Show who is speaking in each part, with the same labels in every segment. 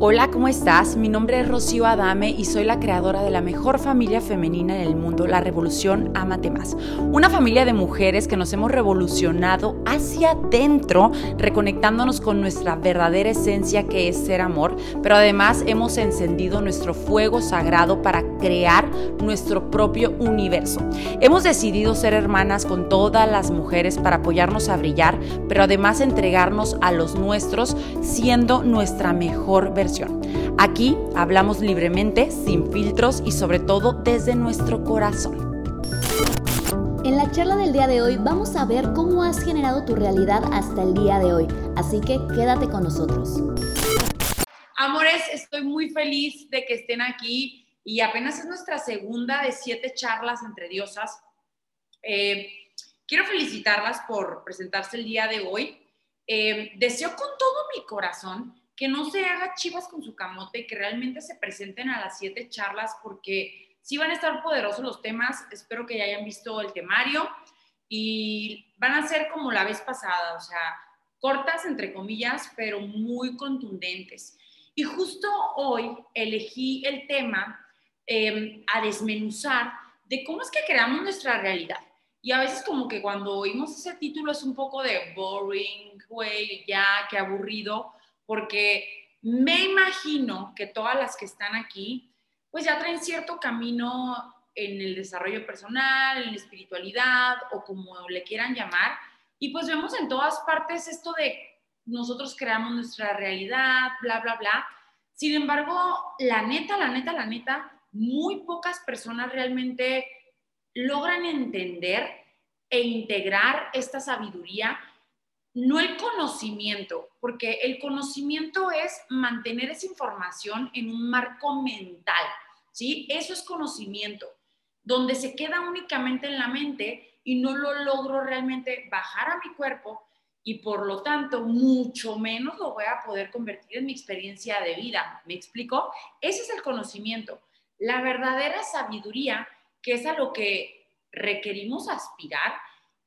Speaker 1: Hola, ¿cómo estás? Mi nombre es Rocío Adame y soy la creadora de la mejor familia femenina en el mundo, la Revolución Amate Más. Una familia de mujeres que nos hemos revolucionado hacia adentro, reconectándonos con nuestra verdadera esencia que es ser amor, pero además hemos encendido nuestro fuego sagrado para crear nuestro propio universo. Hemos decidido ser hermanas con todas las mujeres para apoyarnos a brillar, pero además entregarnos a los nuestros siendo nuestra mejor versión Aquí hablamos libremente, sin filtros y sobre todo desde nuestro corazón.
Speaker 2: En la charla del día de hoy vamos a ver cómo has generado tu realidad hasta el día de hoy, así que quédate con nosotros.
Speaker 1: Amores, estoy muy feliz de que estén aquí y apenas es nuestra segunda de siete charlas entre diosas. Eh, quiero felicitarlas por presentarse el día de hoy. Eh, deseo con todo mi corazón que no se haga chivas con su camote, que realmente se presenten a las siete charlas porque sí van a estar poderosos los temas, espero que ya hayan visto el temario y van a ser como la vez pasada, o sea, cortas entre comillas, pero muy contundentes. Y justo hoy elegí el tema em, a desmenuzar de cómo es que creamos nuestra realidad. Y a veces como que cuando oímos ese título es un poco de boring, güey, ya, qué aburrido, porque me imagino que todas las que están aquí, pues ya traen cierto camino en el desarrollo personal, en la espiritualidad o como le quieran llamar. Y pues vemos en todas partes esto de nosotros creamos nuestra realidad, bla, bla, bla. Sin embargo, la neta, la neta, la neta, muy pocas personas realmente logran entender e integrar esta sabiduría no el conocimiento, porque el conocimiento es mantener esa información en un marco mental, ¿sí? Eso es conocimiento, donde se queda únicamente en la mente y no lo logro realmente bajar a mi cuerpo y por lo tanto mucho menos lo voy a poder convertir en mi experiencia de vida. ¿Me explico? Ese es el conocimiento. La verdadera sabiduría, que es a lo que requerimos aspirar,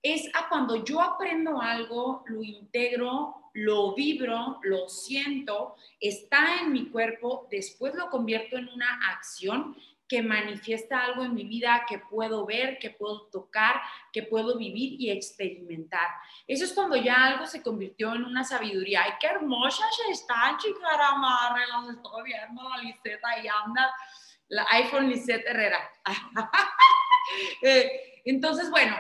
Speaker 1: es a cuando yo aprendo algo, lo integro, lo vibro, lo siento, está en mi cuerpo, después lo convierto en una acción que manifiesta algo en mi vida que puedo ver, que puedo tocar, que puedo vivir y experimentar. Eso es cuando ya algo se convirtió en una sabiduría. ¡Ay, qué hermosa se están, chicaramarre! Las estoy viendo, la Liseta y anda, la iPhone Liseta Herrera. Eh, entonces, bueno,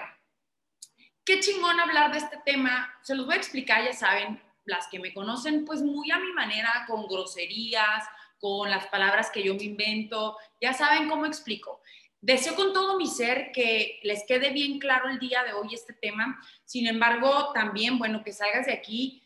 Speaker 1: qué chingón hablar de este tema. Se los voy a explicar, ya saben, las que me conocen, pues muy a mi manera, con groserías, con las palabras que yo me invento, ya saben cómo explico. Deseo con todo mi ser que les quede bien claro el día de hoy este tema. Sin embargo, también, bueno, que salgas de aquí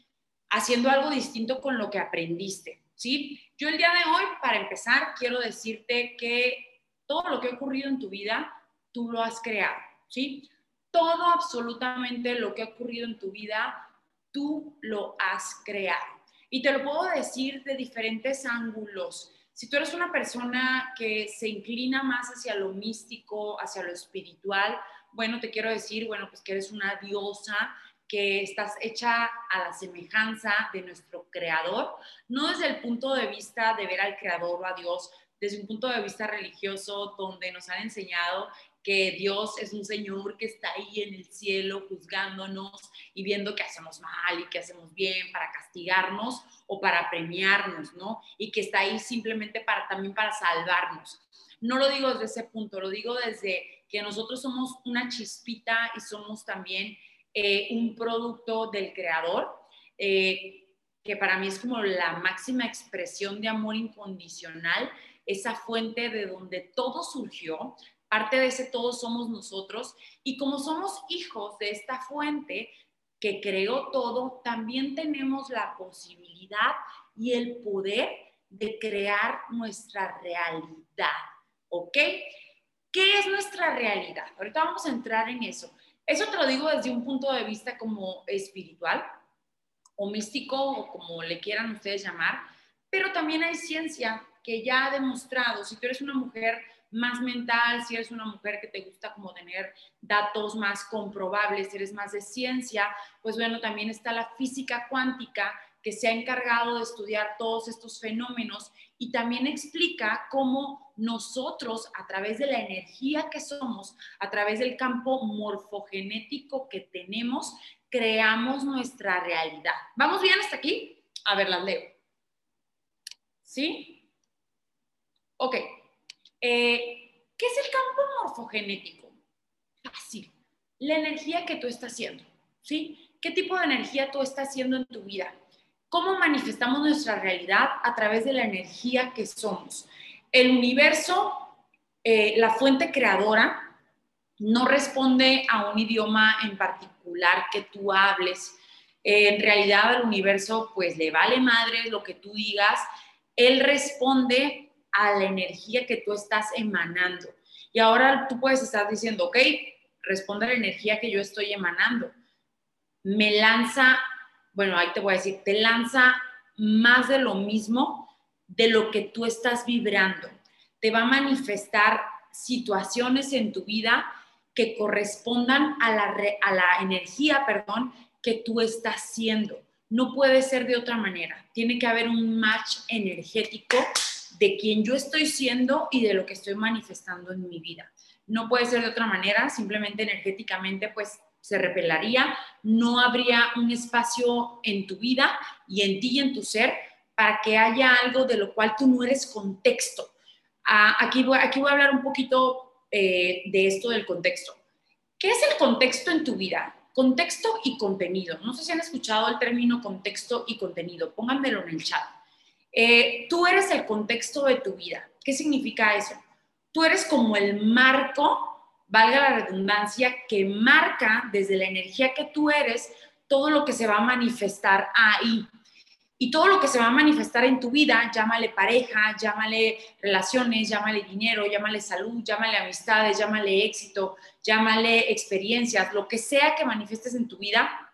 Speaker 1: haciendo algo distinto con lo que aprendiste, ¿sí? Yo el día de hoy, para empezar, quiero decirte que todo lo que ha ocurrido en tu vida, tú lo has creado, ¿sí? Todo absolutamente lo que ha ocurrido en tu vida, tú lo has creado. Y te lo puedo decir de diferentes ángulos. Si tú eres una persona que se inclina más hacia lo místico, hacia lo espiritual, bueno, te quiero decir, bueno, pues que eres una diosa, que estás hecha a la semejanza de nuestro creador, no desde el punto de vista de ver al creador o a Dios, desde un punto de vista religioso, donde nos han enseñado que Dios es un Señor que está ahí en el cielo juzgándonos y viendo que hacemos mal y que hacemos bien para castigarnos o para premiarnos, ¿no? Y que está ahí simplemente para también para salvarnos. No lo digo desde ese punto, lo digo desde que nosotros somos una chispita y somos también eh, un producto del Creador, eh, que para mí es como la máxima expresión de amor incondicional, esa fuente de donde todo surgió, Parte de ese todo somos nosotros y como somos hijos de esta fuente que creó todo, también tenemos la posibilidad y el poder de crear nuestra realidad. ¿Ok? ¿Qué es nuestra realidad? Ahorita vamos a entrar en eso. Eso te lo digo desde un punto de vista como espiritual o místico o como le quieran ustedes llamar, pero también hay ciencia que ya ha demostrado, si tú eres una mujer más mental, si eres una mujer que te gusta como tener datos más comprobables, si eres más de ciencia, pues bueno, también está la física cuántica que se ha encargado de estudiar todos estos fenómenos y también explica cómo nosotros, a través de la energía que somos, a través del campo morfogenético que tenemos, creamos nuestra realidad. ¿Vamos bien hasta aquí? A ver, las leo. ¿Sí? Ok. Eh, ¿Qué es el campo morfogenético? Fácil. La energía que tú estás haciendo. ¿Sí? ¿Qué tipo de energía tú estás haciendo en tu vida? ¿Cómo manifestamos nuestra realidad a través de la energía que somos? El universo, eh, la fuente creadora, no responde a un idioma en particular que tú hables. en realidad al universo pues le vale madre lo que tú digas. Él responde a la energía que tú estás emanando. Y ahora tú puedes estar diciendo, ok, responde a la energía que yo estoy emanando. Me lanza bueno, ahí te voy a decir, te lanza más de lo mismo de lo que tú estás vibrando. Te va a manifestar situaciones en tu vida que correspondan a la, a la energía, perdón, que tú estás siendo. No puede ser de otra manera. Tiene que haber un match energético de quien yo estoy siendo y de lo que estoy manifestando en mi vida. No puede ser de otra manera, simplemente energéticamente, pues se repelaría, no habría un espacio en tu vida y en ti y en tu ser para que haya algo de lo cual tú no eres contexto. Ah, aquí, voy, a hablar un poquito eh, de esto del contexto. ¿Qué es el contexto en tu vida? Contexto y contenido. No sé si han escuchado el término contexto y contenido. Pónganmelo en el chat. Eh, tú eres el contexto de tu vida. ¿Qué significa eso? Tú eres como el marco valga la redundancia, que marca desde la energía que tú eres todo lo que se va a manifestar ahí. Y todo lo que se va a manifestar en tu vida, llámale pareja, llámale relaciones, llámale dinero, llámale salud, llámale amistades, llámale éxito, llámale experiencias, lo que sea que manifiestes en tu vida,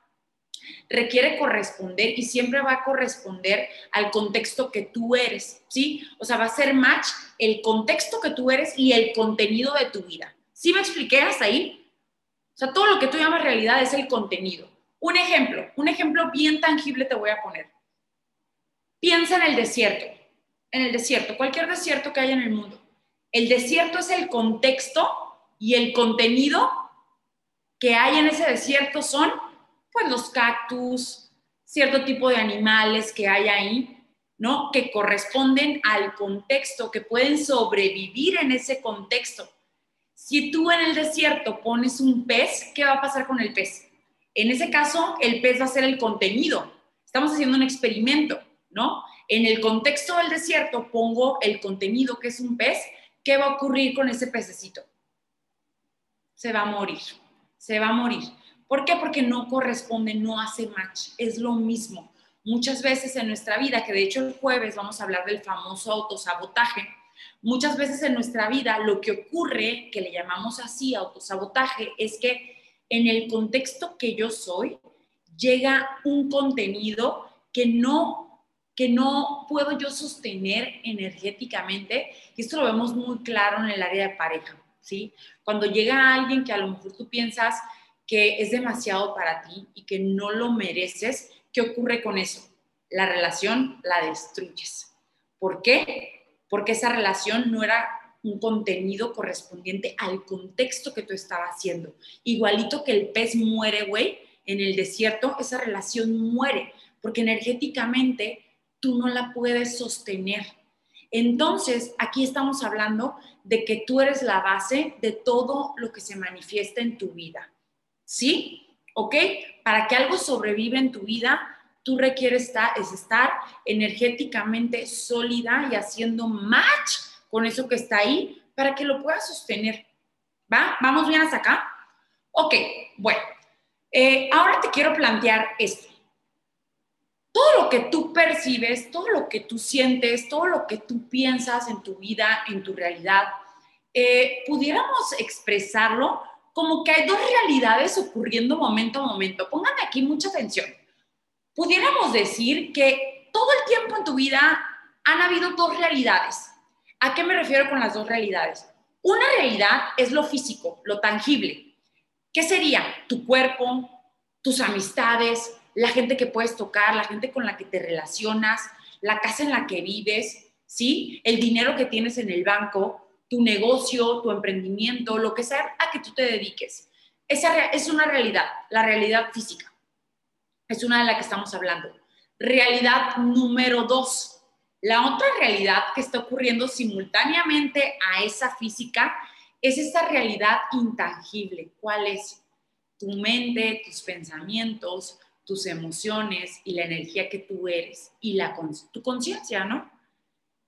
Speaker 1: requiere corresponder y siempre va a corresponder al contexto que tú eres, ¿sí? O sea, va a ser match el contexto que tú eres y el contenido de tu vida. ¿Sí me expliqué hasta ahí? O sea, todo lo que tú llamas realidad es el contenido. Un ejemplo, un ejemplo bien tangible te voy a poner. Piensa en el desierto, en el desierto, cualquier desierto que haya en el mundo. El desierto es el contexto y el contenido que hay en ese desierto son, pues, los cactus, cierto tipo de animales que hay ahí, ¿no? Que corresponden al contexto, que pueden sobrevivir en ese contexto. Si tú en el desierto pones un pez, ¿qué va a pasar con el pez? En ese caso, el pez va a ser el contenido. Estamos haciendo un experimento, ¿no? En el contexto del desierto pongo el contenido que es un pez. ¿Qué va a ocurrir con ese pececito? Se va a morir, se va a morir. ¿Por qué? Porque no corresponde, no hace match. Es lo mismo. Muchas veces en nuestra vida, que de hecho el jueves vamos a hablar del famoso autosabotaje, Muchas veces en nuestra vida lo que ocurre, que le llamamos así autosabotaje, es que en el contexto que yo soy llega un contenido que no que no puedo yo sostener energéticamente, y esto lo vemos muy claro en el área de pareja, ¿sí? Cuando llega alguien que a lo mejor tú piensas que es demasiado para ti y que no lo mereces, ¿qué ocurre con eso? La relación la destruyes. ¿Por qué? porque esa relación no era un contenido correspondiente al contexto que tú estabas haciendo. Igualito que el pez muere, güey, en el desierto, esa relación muere, porque energéticamente tú no la puedes sostener. Entonces, aquí estamos hablando de que tú eres la base de todo lo que se manifiesta en tu vida. ¿Sí? ¿Ok? Para que algo sobreviva en tu vida, tú requieres estar, es estar energéticamente sólida y haciendo match con eso que está ahí para que lo puedas sostener. ¿Va? ¿Vamos bien hasta acá? Ok, bueno. Eh, ahora te quiero plantear esto. Todo lo que tú percibes, todo lo que tú sientes, todo lo que tú piensas en tu vida, en tu realidad, eh, pudiéramos expresarlo como que hay dos realidades ocurriendo momento a momento. Pónganme aquí mucha atención pudiéramos decir que todo el tiempo en tu vida han habido dos realidades. ¿A qué me refiero con las dos realidades? Una realidad es lo físico, lo tangible. ¿Qué sería? Tu cuerpo, tus amistades, la gente que puedes tocar, la gente con la que te relacionas, la casa en la que vives, ¿sí? El dinero que tienes en el banco, tu negocio, tu emprendimiento, lo que sea a que tú te dediques. Esa es una realidad, la realidad física. Es una de la que estamos hablando. Realidad número dos. La otra realidad que está ocurriendo simultáneamente a esa física es esa realidad intangible. ¿Cuál es? Tu mente, tus pensamientos, tus emociones y la energía que tú eres y la, tu conciencia, ¿no?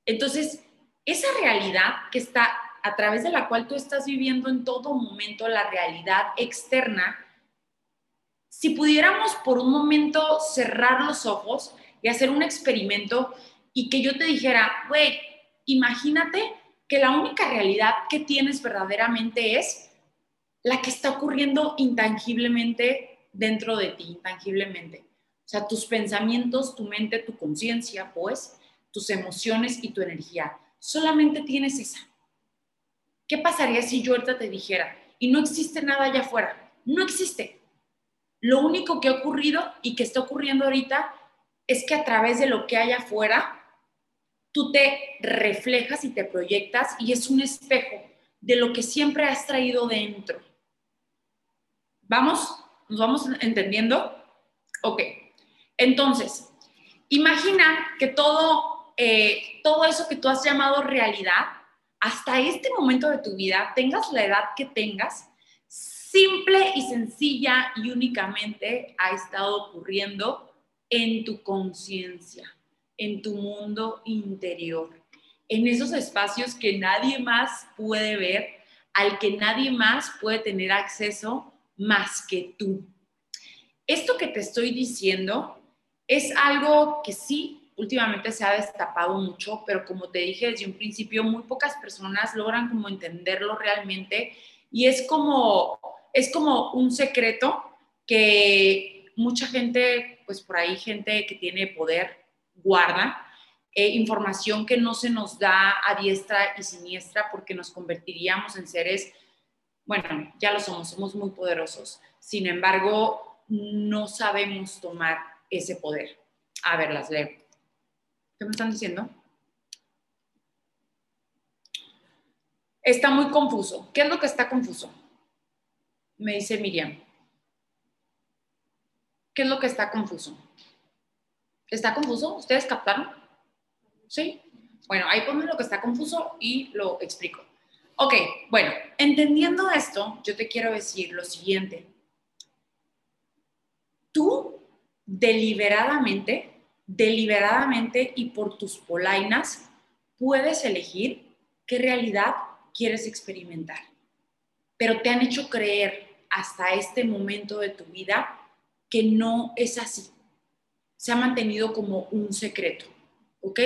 Speaker 1: Entonces, esa realidad que está a través de la cual tú estás viviendo en todo momento, la realidad externa, si pudiéramos por un momento cerrar los ojos y hacer un experimento y que yo te dijera, güey, imagínate que la única realidad que tienes verdaderamente es la que está ocurriendo intangiblemente dentro de ti, intangiblemente. O sea, tus pensamientos, tu mente, tu conciencia, pues, tus emociones y tu energía. Solamente tienes esa. ¿Qué pasaría si yo ahorita te dijera, y no existe nada allá afuera? No existe. Lo único que ha ocurrido y que está ocurriendo ahorita es que a través de lo que hay afuera, tú te reflejas y te proyectas y es un espejo de lo que siempre has traído dentro. ¿Vamos? ¿Nos vamos entendiendo? Ok. Entonces, imagina que todo, eh, todo eso que tú has llamado realidad, hasta este momento de tu vida, tengas la edad que tengas, simple y sencilla y únicamente ha estado ocurriendo en tu conciencia en tu mundo interior, en esos espacios que nadie más puede ver, al que nadie más puede tener acceso más que tú. Esto que te estoy diciendo es algo que sí, últimamente se ha destapado mucho, pero como te dije desde un principio, muy pocas personas logran como entenderlo realmente y es como, es como un secreto que mucha gente, pues por ahí gente que tiene poder, guarda, eh, información que no se nos da a diestra y siniestra porque nos convertiríamos en seres, bueno, ya lo somos, somos muy poderosos. Sin embargo, no sabemos tomar ese poder. A ver, las leo. ¿Qué me están diciendo? Está muy confuso. ¿Qué es lo que está confuso? Me dice Miriam. ¿Qué es lo que está confuso? ¿Está confuso? ¿Ustedes captaron? ¿Sí? Bueno, ahí ponme lo que está confuso y lo explico. Ok, bueno, entendiendo esto, yo te quiero decir lo siguiente. Tú deliberadamente, deliberadamente y por tus polainas, puedes elegir qué realidad quieres experimentar. Pero te han hecho creer hasta este momento de tu vida que no es así se ha mantenido como un secreto, ¿ok?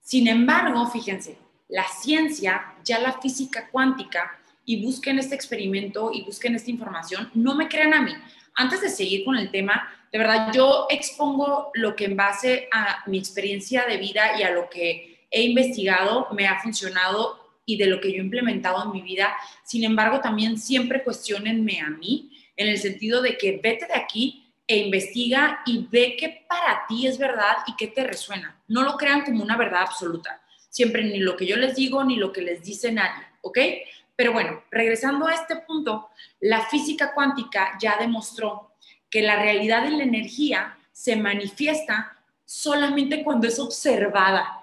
Speaker 1: Sin embargo, fíjense, la ciencia, ya la física cuántica, y busquen este experimento y busquen esta información, no me crean a mí. Antes de seguir con el tema, de verdad, yo expongo lo que en base a mi experiencia de vida y a lo que he investigado me ha funcionado y de lo que yo he implementado en mi vida. Sin embargo, también siempre cuestionenme a mí en el sentido de que vete de aquí e investiga y ve qué para ti es verdad y qué te resuena. No lo crean como una verdad absoluta. Siempre ni lo que yo les digo ni lo que les dice nadie, ¿ok? Pero bueno, regresando a este punto, la física cuántica ya demostró que la realidad de la energía se manifiesta solamente cuando es observada.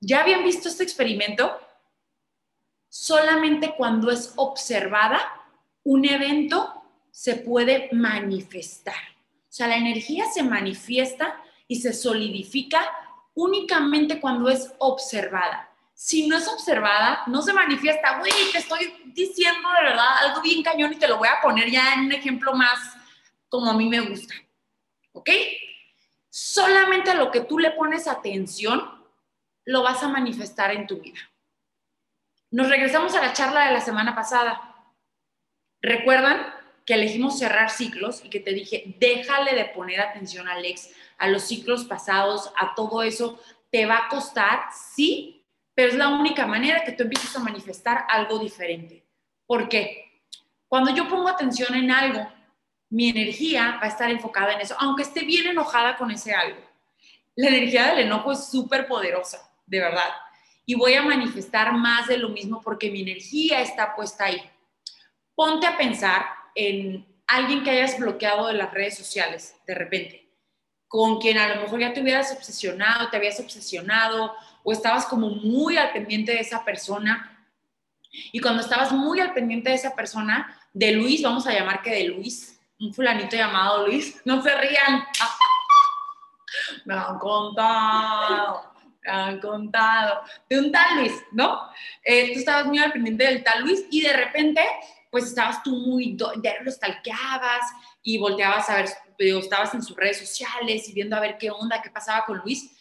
Speaker 1: ¿Ya habían visto este experimento? Solamente cuando es observada, un evento se puede manifestar. O sea, la energía se manifiesta y se solidifica únicamente cuando es observada. Si no es observada, no se manifiesta. Güey, te estoy diciendo de verdad algo bien cañón y te lo voy a poner ya en un ejemplo más como a mí me gusta. ¿Ok? Solamente a lo que tú le pones atención, lo vas a manifestar en tu vida. Nos regresamos a la charla de la semana pasada. ¿Recuerdan? que elegimos cerrar ciclos y que te dije, déjale de poner atención, Alex, a los ciclos pasados, a todo eso, te va a costar, sí, pero es la única manera que tú empieces a manifestar algo diferente. ¿Por qué? Cuando yo pongo atención en algo mi energía va a estar enfocada en eso, aunque esté bien enojada con ese algo. La energía del enojo es súper poderosa, de verdad. Y voy a manifestar más de lo mismo porque mi energía está puesta ahí. Ponte a pensar en alguien que hayas bloqueado de las redes sociales de repente, con quien a lo mejor ya te hubieras obsesionado, te habías obsesionado o estabas como muy al pendiente de esa persona. Y cuando estabas muy al pendiente de esa persona, de Luis, vamos a llamar que de Luis, un fulanito llamado Luis, no se rían. me han contado, me han contado, de un tal Luis, ¿no? Eh, tú estabas muy al pendiente del tal Luis y de repente, pues estabas tú muy, ya lo stalkeabas y volteabas a ver, estabas en sus redes sociales y viendo a ver qué onda, qué pasaba con Luis.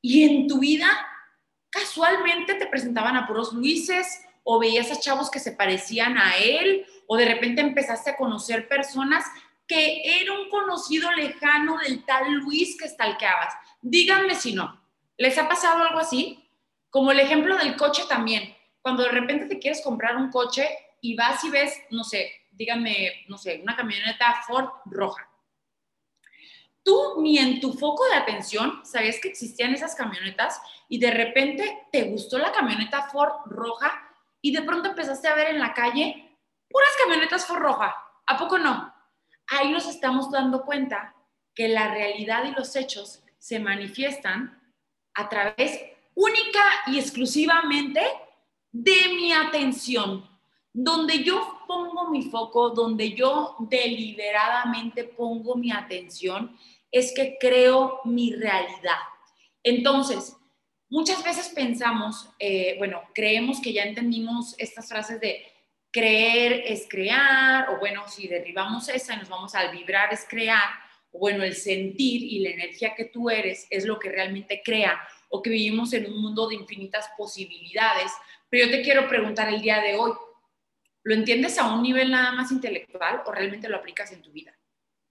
Speaker 1: Y en tu vida, casualmente te presentaban a puros Luises o veías a chavos que se parecían a él o de repente empezaste a conocer personas que era un conocido lejano del tal Luis que stalkeabas. Díganme si no. ¿Les ha pasado algo así? Como el ejemplo del coche también. Cuando de repente te quieres comprar un coche y vas y ves, no sé, díganme, no sé, una camioneta Ford roja. Tú ni en tu foco de atención sabías que existían esas camionetas y de repente te gustó la camioneta Ford roja y de pronto empezaste a ver en la calle puras camionetas Ford roja. ¿A poco no? Ahí nos estamos dando cuenta que la realidad y los hechos se manifiestan a través única y exclusivamente de mi atención. Donde yo pongo mi foco, donde yo deliberadamente pongo mi atención, es que creo mi realidad. Entonces, muchas veces pensamos, eh, bueno, creemos que ya entendimos estas frases de creer es crear, o bueno, si derribamos esa y nos vamos al vibrar es crear, o bueno, el sentir y la energía que tú eres es lo que realmente crea, o que vivimos en un mundo de infinitas posibilidades. Pero yo te quiero preguntar el día de hoy, ¿lo entiendes a un nivel nada más intelectual o realmente lo aplicas en tu vida?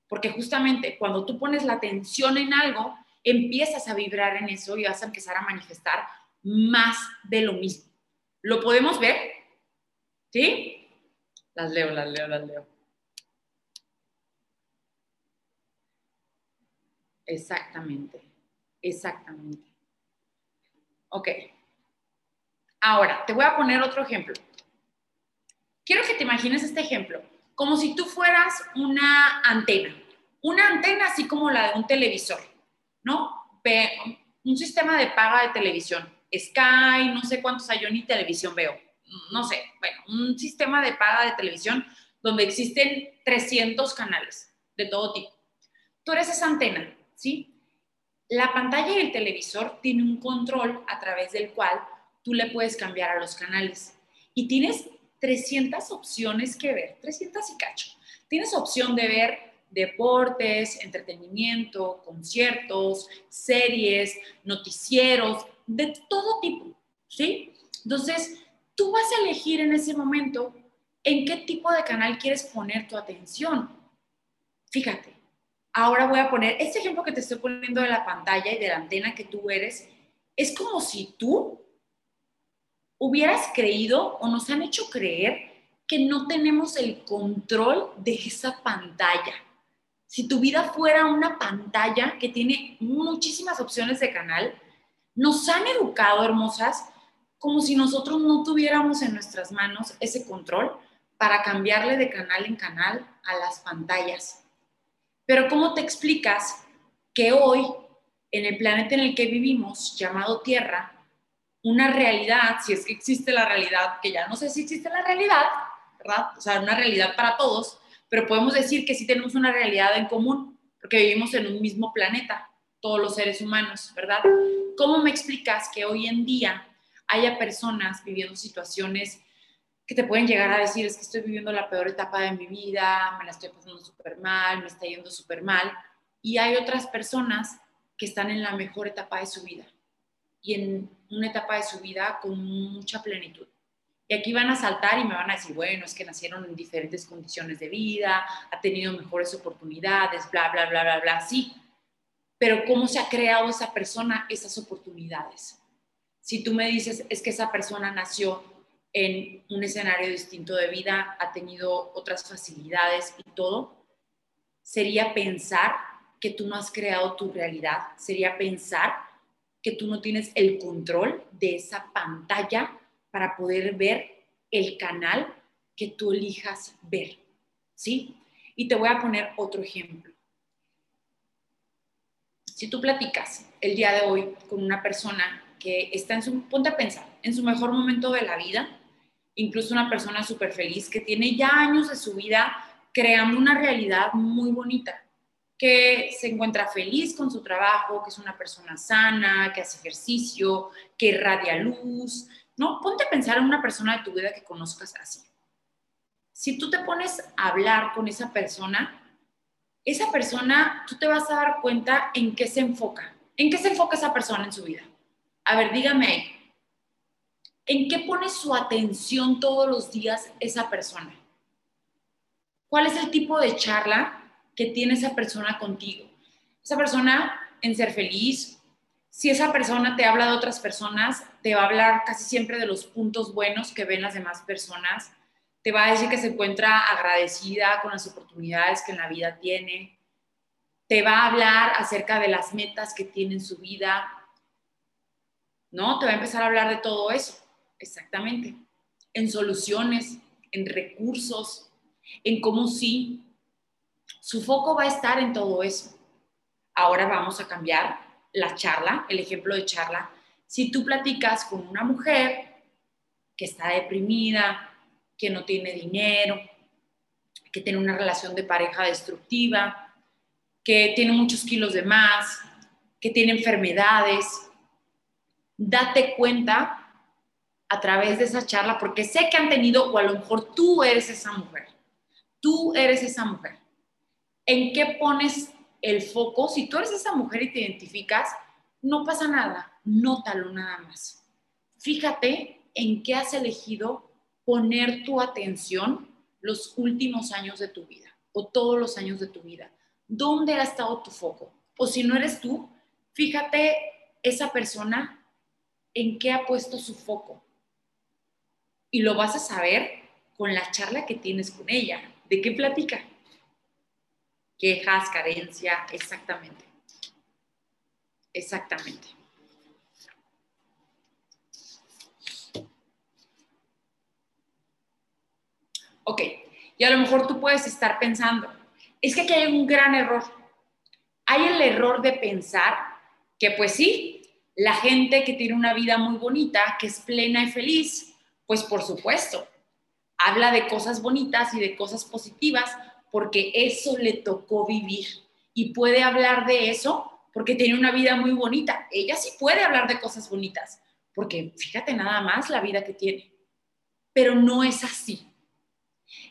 Speaker 1: Porque justamente cuando tú pones la atención en algo, empiezas a vibrar en eso y vas a empezar a manifestar más de lo mismo. ¿Lo podemos ver? ¿Sí? Las leo, las leo, las leo. Exactamente, exactamente. Ok. Ahora, te voy a poner otro ejemplo. Quiero que te imagines este ejemplo, como si tú fueras una antena, una antena así como la de un televisor, ¿no? Un sistema de paga de televisión, Sky, no sé cuántos hay, yo ni televisión veo no sé, bueno, un sistema de paga de televisión donde existen 300 canales de todo tipo. Tú eres esa antena, ¿sí? La pantalla del televisor tiene un control a través del cual tú le puedes cambiar a los canales. Y tienes 300 opciones que ver, 300 y cacho. Tienes opción de ver deportes, entretenimiento, conciertos, series, noticieros, de todo tipo, ¿sí? Entonces, tú vas a elegir en ese momento en qué tipo de canal quieres poner tu atención. Fíjate, ahora voy a poner este ejemplo que te estoy poniendo de la pantalla y de la antena que tú eres. Es como si tú hubieras creído o nos han hecho creer que no tenemos el control de esa pantalla. Si tu vida fuera una pantalla que tiene muchísimas opciones de canal, nos han educado, hermosas, como si nosotros no tuviéramos en nuestras manos ese control para cambiarle de canal en canal a las pantallas. Pero ¿cómo te explicas que hoy, en el planeta en el que vivimos, llamado Tierra, una realidad, si es que existe la realidad, que ya no sé si existe la realidad, ¿verdad? O sea, una realidad para todos, pero podemos decir que sí tenemos una realidad en común, porque vivimos en un mismo planeta, todos los seres humanos, ¿verdad? ¿Cómo me explicas que hoy en día haya personas viviendo situaciones que te pueden llegar a decir, es que estoy viviendo la peor etapa de mi vida, me la estoy pasando súper mal, me está yendo súper mal. Y hay otras personas que están en la mejor etapa de su vida y en una etapa de su vida con mucha plenitud. Y aquí van a saltar y me van a decir, bueno, es que nacieron en diferentes condiciones de vida, ha tenido mejores oportunidades, bla, bla, bla, bla, bla, sí. Pero ¿cómo se ha creado esa persona esas oportunidades? Si tú me dices, es que esa persona nació en un escenario distinto de vida, ha tenido otras facilidades y todo, sería pensar que tú no has creado tu realidad, sería pensar que tú no tienes el control de esa pantalla para poder ver el canal que tú elijas ver, ¿sí? Y te voy a poner otro ejemplo. Si tú platicas el día de hoy con una persona que está en su, ponte a pensar, en su mejor momento de la vida, incluso una persona súper feliz que tiene ya años de su vida creando una realidad muy bonita, que se encuentra feliz con su trabajo, que es una persona sana, que hace ejercicio, que irradia luz. No, ponte a pensar en una persona de tu vida que conozcas así. Si tú te pones a hablar con esa persona, esa persona, tú te vas a dar cuenta en qué se enfoca. ¿En qué se enfoca esa persona en su vida? A ver, dígame. ¿En qué pone su atención todos los días esa persona? ¿Cuál es el tipo de charla que tiene esa persona contigo. Esa persona en ser feliz, si esa persona te habla de otras personas, te va a hablar casi siempre de los puntos buenos que ven las demás personas, te va a decir que se encuentra agradecida con las oportunidades que en la vida tiene, te va a hablar acerca de las metas que tiene en su vida, ¿no? Te va a empezar a hablar de todo eso, exactamente, en soluciones, en recursos, en cómo sí su foco va a estar en todo eso. Ahora vamos a cambiar la charla, el ejemplo de charla. Si tú platicas con una mujer que está deprimida, que no tiene dinero, que tiene una relación de pareja destructiva, que tiene muchos kilos de más, que tiene enfermedades, date cuenta a través de esa charla, porque sé que han tenido, o a lo mejor tú eres esa mujer, tú eres esa mujer en qué pones el foco. Si tú eres esa mujer y te identificas, no pasa nada, nótalo nada más. Fíjate en qué has elegido poner tu atención los últimos años de tu vida o todos los años de tu vida. ¿Dónde ha estado tu foco? O si no eres tú, fíjate esa persona en qué ha puesto su foco. Y lo vas a saber con la charla que tienes con ella. ¿De qué platica? Quejas, carencia, exactamente. Exactamente. Ok, y a lo mejor tú puedes estar pensando, es que aquí hay un gran error. Hay el error de pensar que pues sí, la gente que tiene una vida muy bonita, que es plena y feliz, pues por supuesto, habla de cosas bonitas y de cosas positivas, porque eso le tocó vivir y puede hablar de eso porque tiene una vida muy bonita. Ella sí puede hablar de cosas bonitas, porque fíjate nada más la vida que tiene. Pero no es así.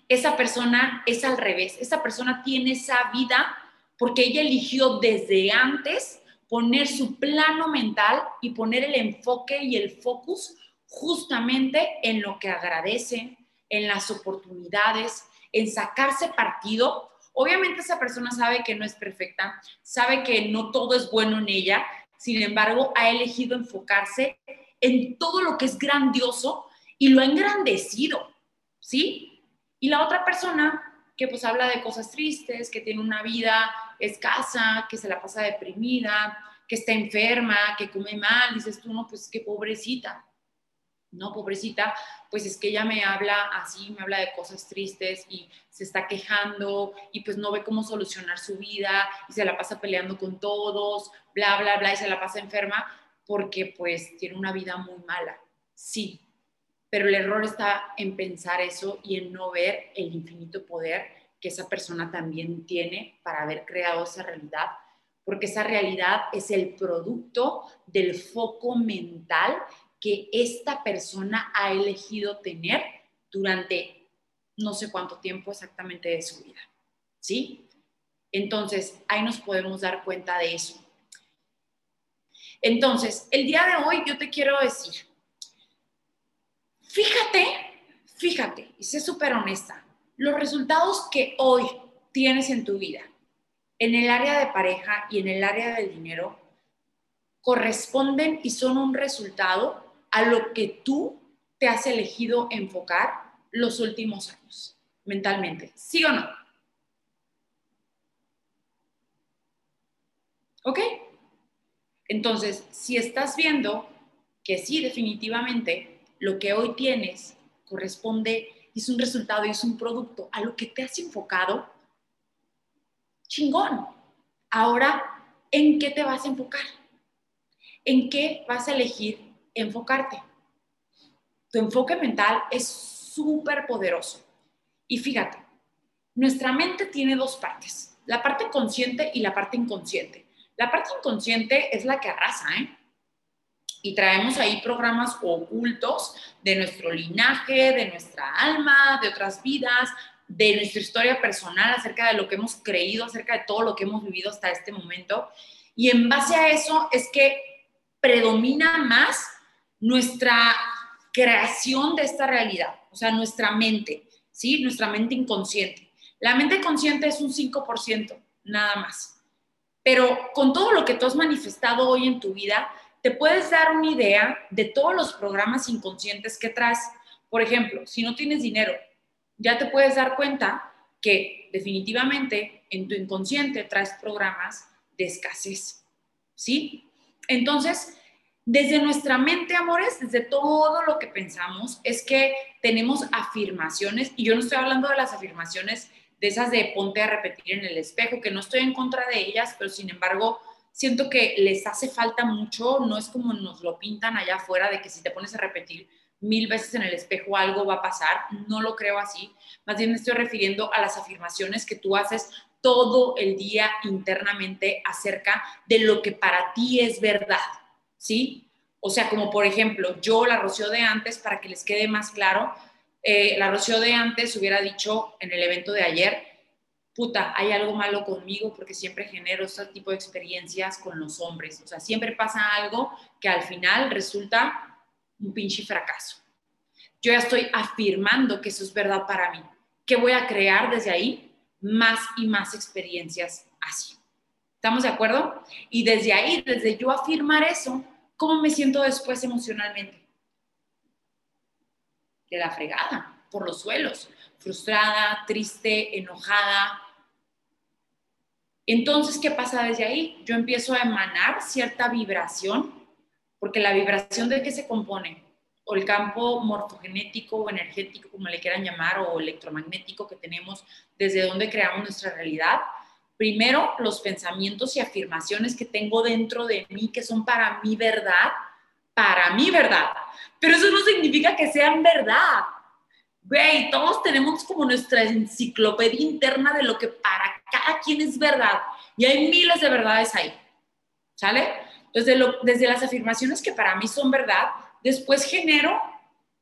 Speaker 1: Esa persona es al revés. Esa persona tiene esa vida porque ella eligió desde antes poner su plano mental y poner el enfoque y el focus justamente en lo que agradece, en las oportunidades, en sacarse partido. Obviamente esa persona sabe que no es perfecta, sabe que no todo es bueno en ella, sin embargo ha elegido enfocarse en todo lo que es grandioso y lo ha engrandecido, ¿sí? Y la otra persona que pues habla de cosas tristes, que tiene una vida escasa, que se la pasa deprimida, que está enferma, que come mal, dices tú, no, pues qué pobrecita, no, pobrecita, pues es que ella me habla así, me habla de cosas tristes y se está quejando y pues no ve cómo solucionar su vida y se la pasa peleando con todos, bla, bla, bla, y se la pasa enferma porque pues tiene una vida muy mala. Sí, pero el error está en pensar eso y en no ver el infinito poder que esa persona también tiene para haber creado esa realidad, porque esa realidad es el producto del foco mental que esta persona ha elegido tener durante no sé cuánto tiempo exactamente de su vida. ¿Sí? Entonces, ahí nos podemos dar cuenta de eso. Entonces, el día de hoy yo te quiero decir, fíjate, fíjate, y sé súper honesta, los resultados que hoy tienes en tu vida, en el área de pareja y en el área del dinero, corresponden y son un resultado a lo que tú te has elegido enfocar los últimos años mentalmente. ¿Sí o no? ¿Ok? Entonces, si estás viendo que sí, definitivamente, lo que hoy tienes corresponde, es un resultado es un producto a lo que te has enfocado, chingón. Ahora, ¿en qué te vas a enfocar? ¿En qué vas a elegir enfocarte? Tu enfoque mental es súper poderoso. Y fíjate, nuestra mente tiene dos partes, la parte consciente y la parte inconsciente. La parte inconsciente es la que arrasa, ¿eh? Y traemos ahí programas ocultos de nuestro linaje, de nuestra alma, de otras vidas, de nuestra historia personal acerca de lo que hemos creído, acerca de todo lo que hemos vivido hasta este momento. Y en base a eso es que predomina más nuestra creación de esta realidad, o sea, nuestra mente, ¿sí? Nuestra mente inconsciente. La mente consciente es un 5%, nada más. Pero con todo lo que tú has manifestado hoy en tu vida, te puedes dar una idea de todos los programas inconscientes que traes. Por ejemplo, si no tienes dinero, ya te puedes dar cuenta que definitivamente en tu inconsciente traes programas de escasez. ¿Sí? Entonces, desde nuestra mente, amores, desde todo lo que pensamos, es que tenemos afirmaciones, y yo no estoy hablando de las afirmaciones de esas de ponte a repetir en el espejo, que no estoy en contra de ellas, pero sin embargo, siento que les hace falta mucho, no es como nos lo pintan allá afuera de que si te pones a repetir mil veces en el espejo algo va a pasar, no lo creo así, más bien me estoy refiriendo a las afirmaciones que tú haces todo el día internamente acerca de lo que para ti es verdad, ¿sí? O sea, como por ejemplo, yo, la Rocío de antes, para que les quede más claro, eh, la Rocío de antes hubiera dicho en el evento de ayer, puta, hay algo malo conmigo porque siempre genero este tipo de experiencias con los hombres. O sea, siempre pasa algo que al final resulta un pinche fracaso. Yo ya estoy afirmando que eso es verdad para mí. ¿Qué voy a crear desde ahí? Más y más experiencias así. ¿Estamos de acuerdo? Y desde ahí, desde yo afirmar eso, ¿cómo me siento después emocionalmente? de la fregada, por los suelos, frustrada, triste, enojada. Entonces, ¿qué pasa desde ahí? Yo empiezo a emanar cierta vibración, porque la vibración de qué se compone, o el campo morfogenético o energético, como le quieran llamar, o electromagnético que tenemos, desde donde creamos nuestra realidad. Primero, los pensamientos y afirmaciones que tengo dentro de mí, que son para mi verdad, para mi verdad. Pero eso no significa que sean verdad. Güey, todos tenemos como nuestra enciclopedia interna de lo que para cada quien es verdad. Y hay miles de verdades ahí. ¿Sale? Entonces, desde las afirmaciones que para mí son verdad, después genero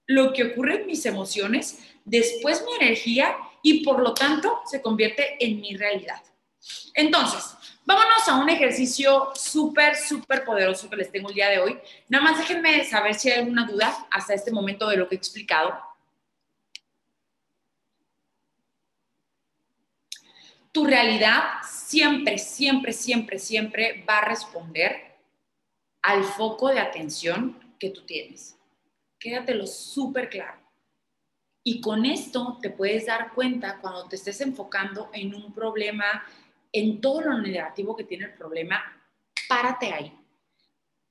Speaker 1: lo que ocurre en mis emociones, después mi energía y por lo tanto se convierte en mi realidad. Entonces, Vámonos a un ejercicio súper, súper poderoso que les tengo el día de hoy. Nada más déjenme saber si hay alguna duda hasta este momento de lo que he explicado. Tu realidad siempre, siempre, siempre, siempre va a responder al foco de atención que tú tienes. Quédatelo súper claro. Y con esto te puedes dar cuenta cuando te estés enfocando en un problema en todo lo negativo que tiene el problema, párate ahí.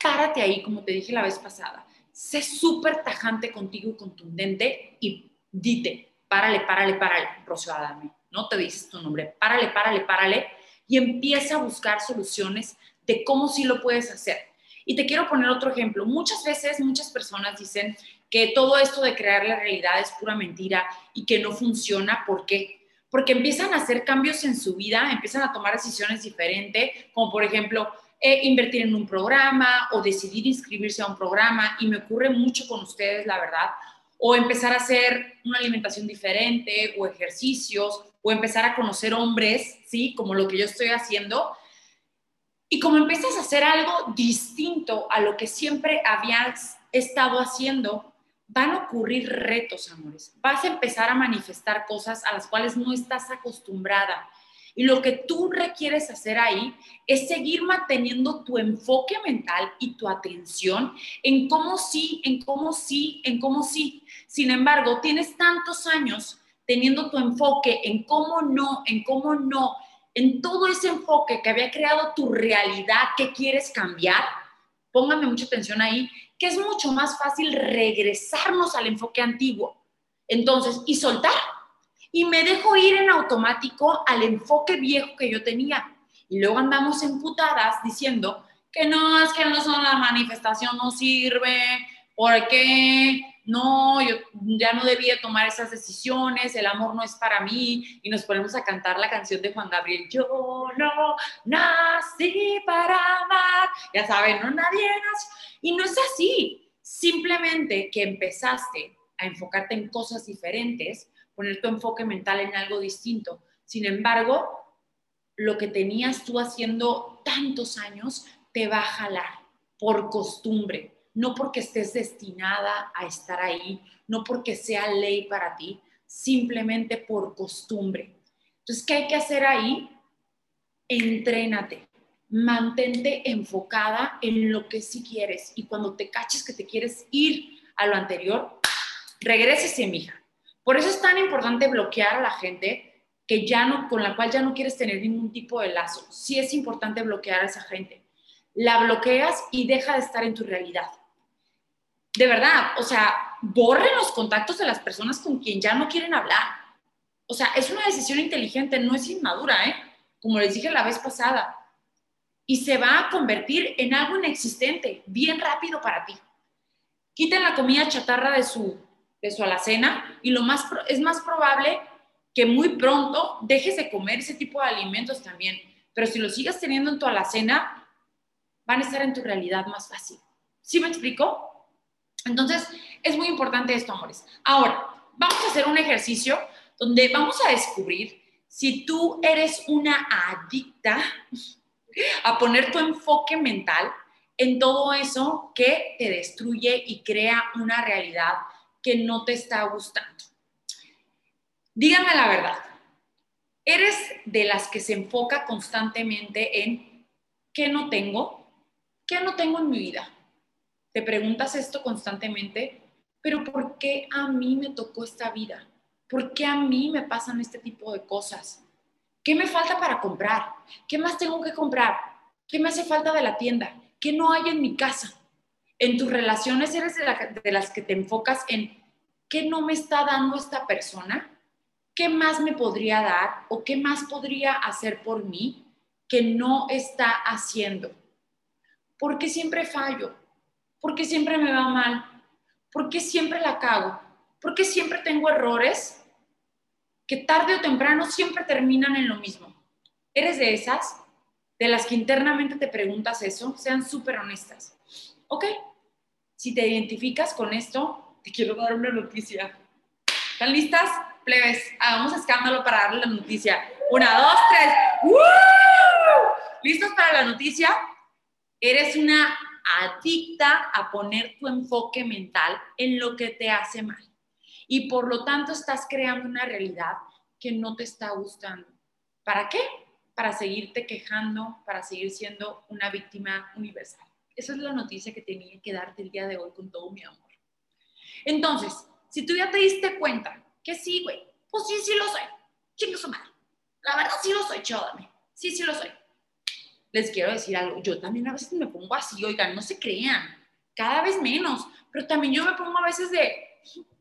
Speaker 1: Párate ahí, como te dije la vez pasada. Sé súper tajante contigo y contundente y dite, párale, párale, párale, Rocío Adame. No te dices tu nombre, párale, párale, párale y empieza a buscar soluciones de cómo sí lo puedes hacer. Y te quiero poner otro ejemplo. Muchas veces, muchas personas dicen que todo esto de crear la realidad es pura mentira y que no funciona. ¿Por qué? Porque empiezan a hacer cambios en su vida, empiezan a tomar decisiones diferentes, como por ejemplo eh, invertir en un programa o decidir inscribirse a un programa, y me ocurre mucho con ustedes, la verdad, o empezar a hacer una alimentación diferente o ejercicios, o empezar a conocer hombres, ¿sí? Como lo que yo estoy haciendo. Y como empiezas a hacer algo distinto a lo que siempre habías estado haciendo, van a ocurrir retos, amores. Vas a empezar a manifestar cosas a las cuales no estás acostumbrada. Y lo que tú requieres hacer ahí es seguir manteniendo tu enfoque mental y tu atención en cómo sí, en cómo sí, en cómo sí. Sin embargo, tienes tantos años teniendo tu enfoque en cómo no, en cómo no, en todo ese enfoque que había creado tu realidad que quieres cambiar, pónganme mucha atención ahí, que es mucho más fácil regresarnos al enfoque antiguo. Entonces, y soltar. Y me dejo ir en automático al enfoque viejo que yo tenía. Y luego andamos emputadas diciendo que no, es que no son la manifestación, no sirve, porque no, yo ya no debía tomar esas decisiones, el amor no es para mí, y nos ponemos a cantar la canción de Juan Gabriel, yo no nací para amar, ya saben, no nadie nació, y no es así, simplemente que empezaste a enfocarte en cosas diferentes, poner tu enfoque mental en algo distinto, sin embargo, lo que tenías tú haciendo tantos años te va a jalar por costumbre, no porque estés destinada a estar ahí, no porque sea ley para ti, simplemente por costumbre. Entonces, ¿qué hay que hacer ahí? Entrénate, mantente enfocada en lo que sí quieres y cuando te caches que te quieres ir a lo anterior, regrésese, mija. Por eso es tan importante bloquear a la gente que ya no, con la cual ya no quieres tener ningún tipo de lazo. Sí es importante bloquear a esa gente. La bloqueas y deja de estar en tu realidad de verdad, o sea, borren los contactos de las personas con quien ya no quieren hablar. O sea, es una decisión inteligente, no es inmadura, ¿eh? Como les dije la vez pasada. Y se va a convertir en algo inexistente, bien rápido para ti. Quiten la comida chatarra de su, de su alacena y lo más, es más probable que muy pronto dejes de comer ese tipo de alimentos también. Pero si lo sigas teniendo en tu alacena, van a estar en tu realidad más fácil. ¿Sí me explico? Entonces, es muy importante esto, amores. Ahora, vamos a hacer un ejercicio donde vamos a descubrir si tú eres una adicta a poner tu enfoque mental en todo eso que te destruye y crea una realidad que no te está gustando. Díganme la verdad. ¿Eres de las que se enfoca constantemente en qué no tengo? ¿Qué no tengo en mi vida? Te preguntas esto constantemente, pero ¿por qué a mí me tocó esta vida? ¿Por qué a mí me pasan este tipo de cosas? ¿Qué me falta para comprar? ¿Qué más tengo que comprar? ¿Qué me hace falta de la tienda? ¿Qué no hay en mi casa? En tus relaciones eres de, las que te enfocas en qué no me está dando esta persona, qué más me podría dar o qué más podría hacer por mí que no está haciendo. ¿Por qué siempre fallo? ¿Por qué siempre me va mal? ¿Por qué siempre la cago? ¿Por qué siempre tengo errores que tarde o temprano siempre terminan en lo mismo? ¿Eres de esas? De las que internamente te preguntas eso, sean súper honestas. ¿Ok? Si te identificas con esto, te quiero dar una noticia. ¿Están listas? Plebes, hagamos escándalo para darle la noticia. Una, dos, tres. ¿Listos para la noticia? Eres una adicta a poner tu enfoque mental en lo que te hace mal. Y por lo tanto estás creando una realidad que no te está gustando. ¿Para qué? Para seguirte quejando, para seguir siendo una víctima universal. Esa es la noticia que tenía que darte el día de hoy con todo mi amor. Entonces, si tú ya te diste cuenta que sí, güey, pues sí, sí lo soy. Chingo su madre. La verdad sí lo soy, chodame. Sí, sí lo soy les quiero decir algo, yo también a veces me pongo así, oigan, no se crean, cada vez menos, pero también yo me pongo a veces de,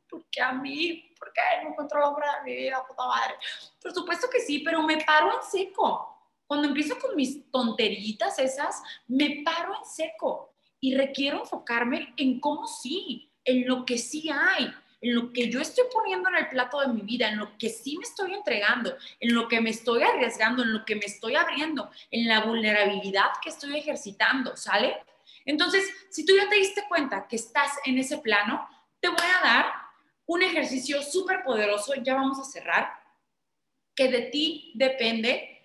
Speaker 1: ¿por qué a mí? ¿Por qué no encuentro el hombre de mi vida, puta madre? Por supuesto que sí, pero me paro en seco. Cuando empiezo con mis tonteritas esas, me paro en seco y requiero enfocarme en cómo sí, en lo que sí hay, en lo que yo estoy poniendo en el plato de mi vida, en lo que sí me estoy entregando, en lo que me estoy arriesgando, en lo que me estoy abriendo, en la vulnerabilidad que estoy ejercitando, ¿sale? Entonces, si tú ya te diste cuenta que estás en ese plano, te voy a dar un ejercicio súper poderoso, ya vamos a cerrar, que de ti depende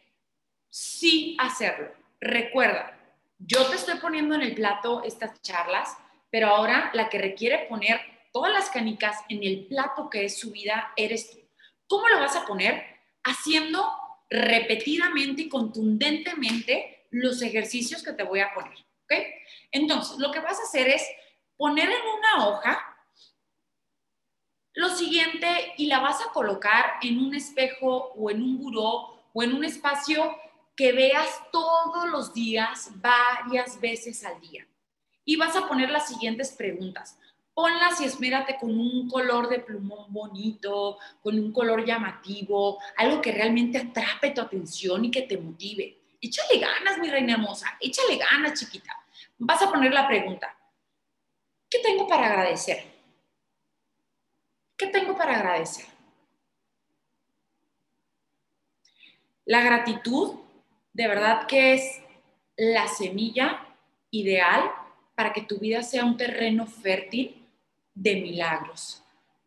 Speaker 1: sí hacerlo. Recuerda, yo te estoy poniendo en el plato estas charlas, pero ahora la que requiere poner todas las canicas en el plato que es su vida eres tú. ¿Cómo lo vas a poner? Haciendo repetidamente y contundentemente los ejercicios que te voy a poner. Entonces, lo que vas a hacer es poner en una hoja lo siguiente y la vas a colocar en un espejo o en un buró o en un espacio que veas todos los días, varias veces al día. Y vas a poner las siguientes preguntas. Ponlas y espérate con un color de plumón bonito, con un color llamativo, algo que realmente atrape tu atención y que te motive. Échale ganas, mi reina hermosa, échale ganas, chiquita. Vas a poner la pregunta, ¿qué tengo para agradecer? ¿Qué tengo para agradecer? La gratitud de verdad que es la semilla ideal para que tu vida sea un terreno fértil de milagros.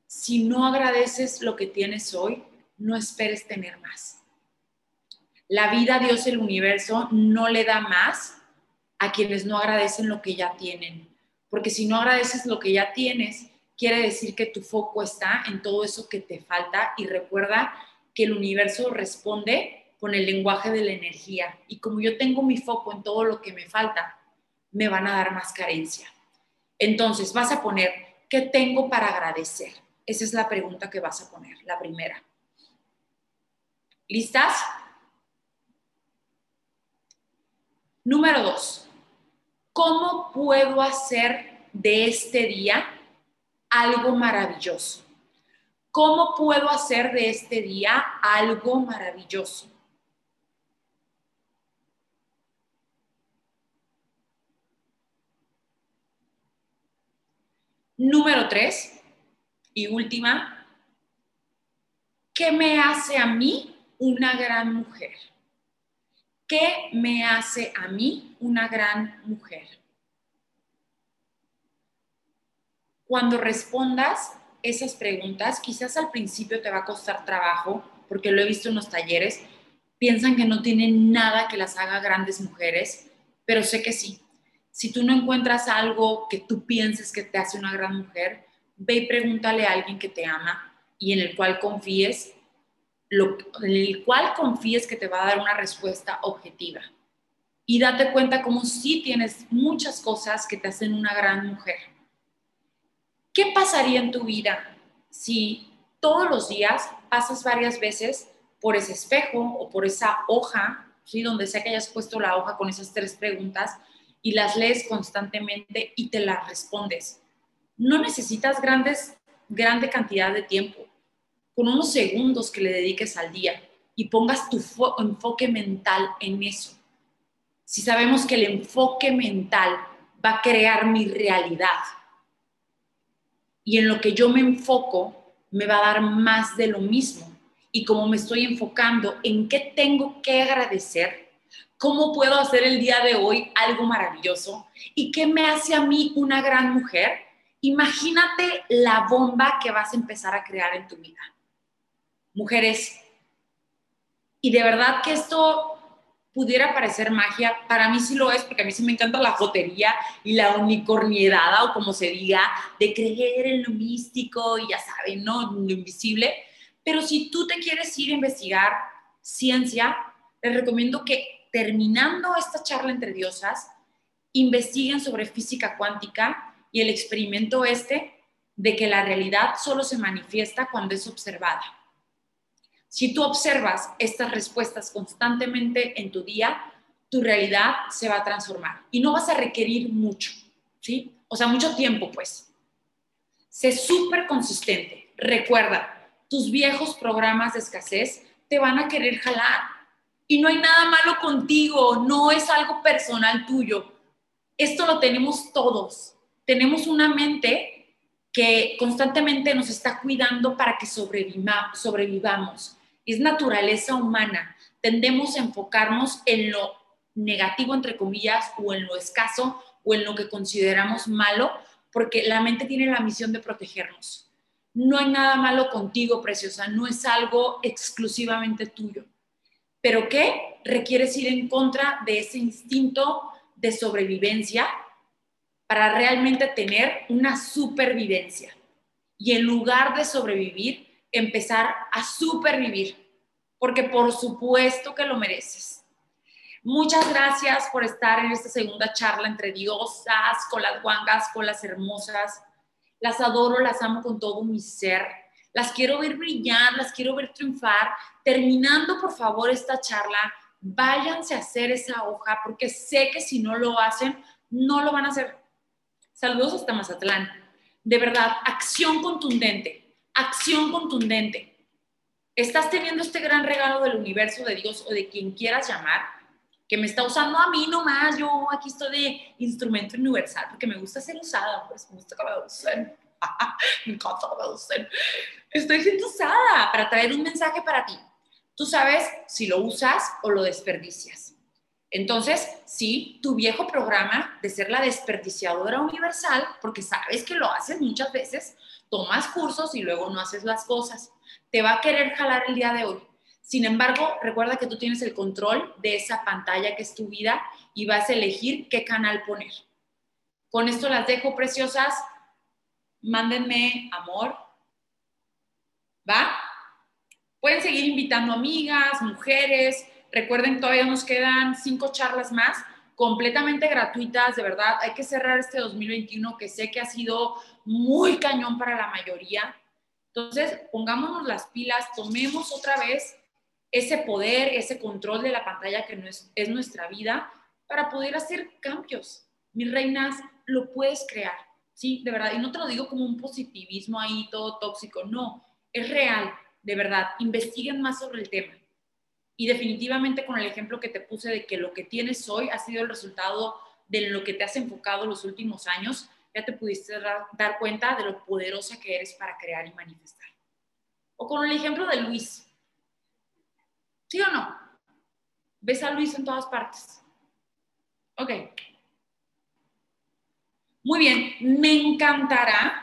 Speaker 1: Si no agradeces lo que tienes hoy, no esperes tener más. La vida, Dios, el universo no le da más a quienes no agradecen lo que ya tienen. Porque si no agradeces lo que ya tienes, quiere decir que tu foco está en todo eso que te falta y recuerda que el universo responde con el lenguaje de la energía. Y como yo tengo mi foco en todo lo que me falta, me van a dar más carencia. Entonces, vas a poner, ¿qué tengo para agradecer? Esa es la pregunta que vas a poner, la primera. ¿Listas? Número dos, ¿cómo puedo hacer de este día algo maravilloso? ¿Cómo puedo hacer de este día algo maravilloso? Número tres y última, ¿qué me hace a mí una gran mujer? ¿Qué me hace a mí una gran mujer? Cuando respondas esas preguntas, quizás al principio te va a costar trabajo, porque lo he visto en los talleres, piensan que no tienen nada que las haga grandes mujeres, pero sé que sí. Si tú no encuentras algo que tú pienses que te hace una gran mujer, ve y pregúntale a alguien que te ama y en el cual confíes, lo, en el cual confíes que te va a dar una respuesta objetiva. Y date cuenta como si tienes muchas cosas que te hacen una gran mujer. ¿Qué pasaría en tu vida si todos los días pasas varias veces por ese espejo o por esa hoja, ¿sí? donde sea que hayas puesto la hoja con esas tres preguntas, y las lees constantemente y te las respondes. No necesitas grandes, grande cantidad de tiempo. Con unos segundos que le dediques al día y pongas tu enfoque mental en eso. Si sabemos que el enfoque mental va a crear mi realidad y en lo que yo me enfoco me va a dar más de lo mismo. Y como me estoy enfocando en qué tengo que agradecer, ¿Cómo puedo hacer el día de hoy algo maravilloso? ¿Y qué me hace a mí una gran mujer? Imagínate la bomba que vas a empezar a crear en tu vida. Mujeres, y de verdad que esto pudiera parecer magia, para mí sí lo es, porque a mí sí me encanta la jotería y la unicorniedad, o como se diga, de creer en lo místico y ya saben, ¿no? Lo invisible. Pero si tú te quieres ir a investigar ciencia, les recomiendo que terminando esta charla entre diosas, investiguen sobre física cuántica y el experimento este de que la realidad solo se manifiesta cuando es observada. Si tú observas estas respuestas constantemente en tu día, tu realidad se va a transformar y no vas a requerir mucho, ¿sí? O sea, mucho tiempo, pues. Sé súper consistente. Recuerda, tus viejos programas de escasez te van a querer jalar y no hay nada malo contigo, no es algo personal tuyo. Esto lo tenemos todos. Tenemos una mente que constantemente nos está cuidando para que sobrevivamos. Es naturaleza humana. Tendemos a enfocarnos en lo negativo, entre comillas, o en lo escaso, o en lo que consideramos malo, porque la mente tiene la misión de protegernos. No hay nada malo contigo, preciosa, no es algo exclusivamente tuyo pero que requieres ir en contra de ese instinto de sobrevivencia para realmente tener una supervivencia. Y en lugar de sobrevivir, empezar a supervivir, porque por supuesto que lo mereces. Muchas gracias por estar en esta segunda charla entre diosas, con las guangas, con las hermosas. Las adoro, las amo con todo mi ser. Las quiero ver brillar, las quiero ver triunfar. Terminando, por favor, esta charla, váyanse a hacer esa hoja porque sé que si no lo hacen, no lo van a hacer. Saludos hasta Mazatlán. De verdad, acción contundente, acción contundente. Estás teniendo este gran regalo del universo de Dios o de quien quieras llamar, que me está usando a mí nomás. Yo aquí estoy de instrumento universal porque me gusta ser usada, pues me gusta que me usen. me encanta. Estoy siendo usada para traer un mensaje para ti. Tú sabes si lo usas o lo desperdicias. Entonces, sí, tu viejo programa de ser la desperdiciadora universal, porque sabes que lo haces muchas veces, tomas cursos y luego no haces las cosas. Te va a querer jalar el día de hoy. Sin embargo, recuerda que tú tienes el control de esa pantalla que es tu vida y vas a elegir qué canal poner. Con esto las dejo preciosas. Mándenme amor, ¿va? Pueden seguir invitando amigas, mujeres. Recuerden, todavía nos quedan cinco charlas más completamente gratuitas, de verdad. Hay que cerrar este 2021 que sé que ha sido muy cañón para la mayoría. Entonces, pongámonos las pilas, tomemos otra vez ese poder, ese control de la pantalla que es, es nuestra vida para poder hacer cambios. Mis reinas, lo puedes crear, ¿sí? De verdad. Y no te lo digo como un positivismo ahí todo tóxico, no es real, de verdad. Investiguen más sobre el tema. Y definitivamente con el ejemplo que te puse de que lo que tienes hoy ha sido el resultado de lo que te has enfocado los últimos años, ya te pudiste dar cuenta de lo poderosa que eres para crear y manifestar. O con el ejemplo de Luis. ¿Sí o no? ¿Ves a Luis en todas partes? Ok. Muy bien, me encantará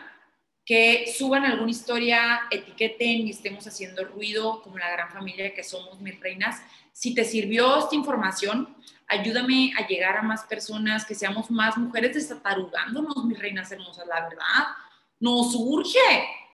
Speaker 1: que suban alguna historia, etiqueten y estemos haciendo ruido como la gran familia que somos, mis reinas. Si te sirvió esta información, ayúdame a llegar a más personas, que seamos más mujeres desatarugándonos, mis reinas hermosas, la verdad. Nos urge,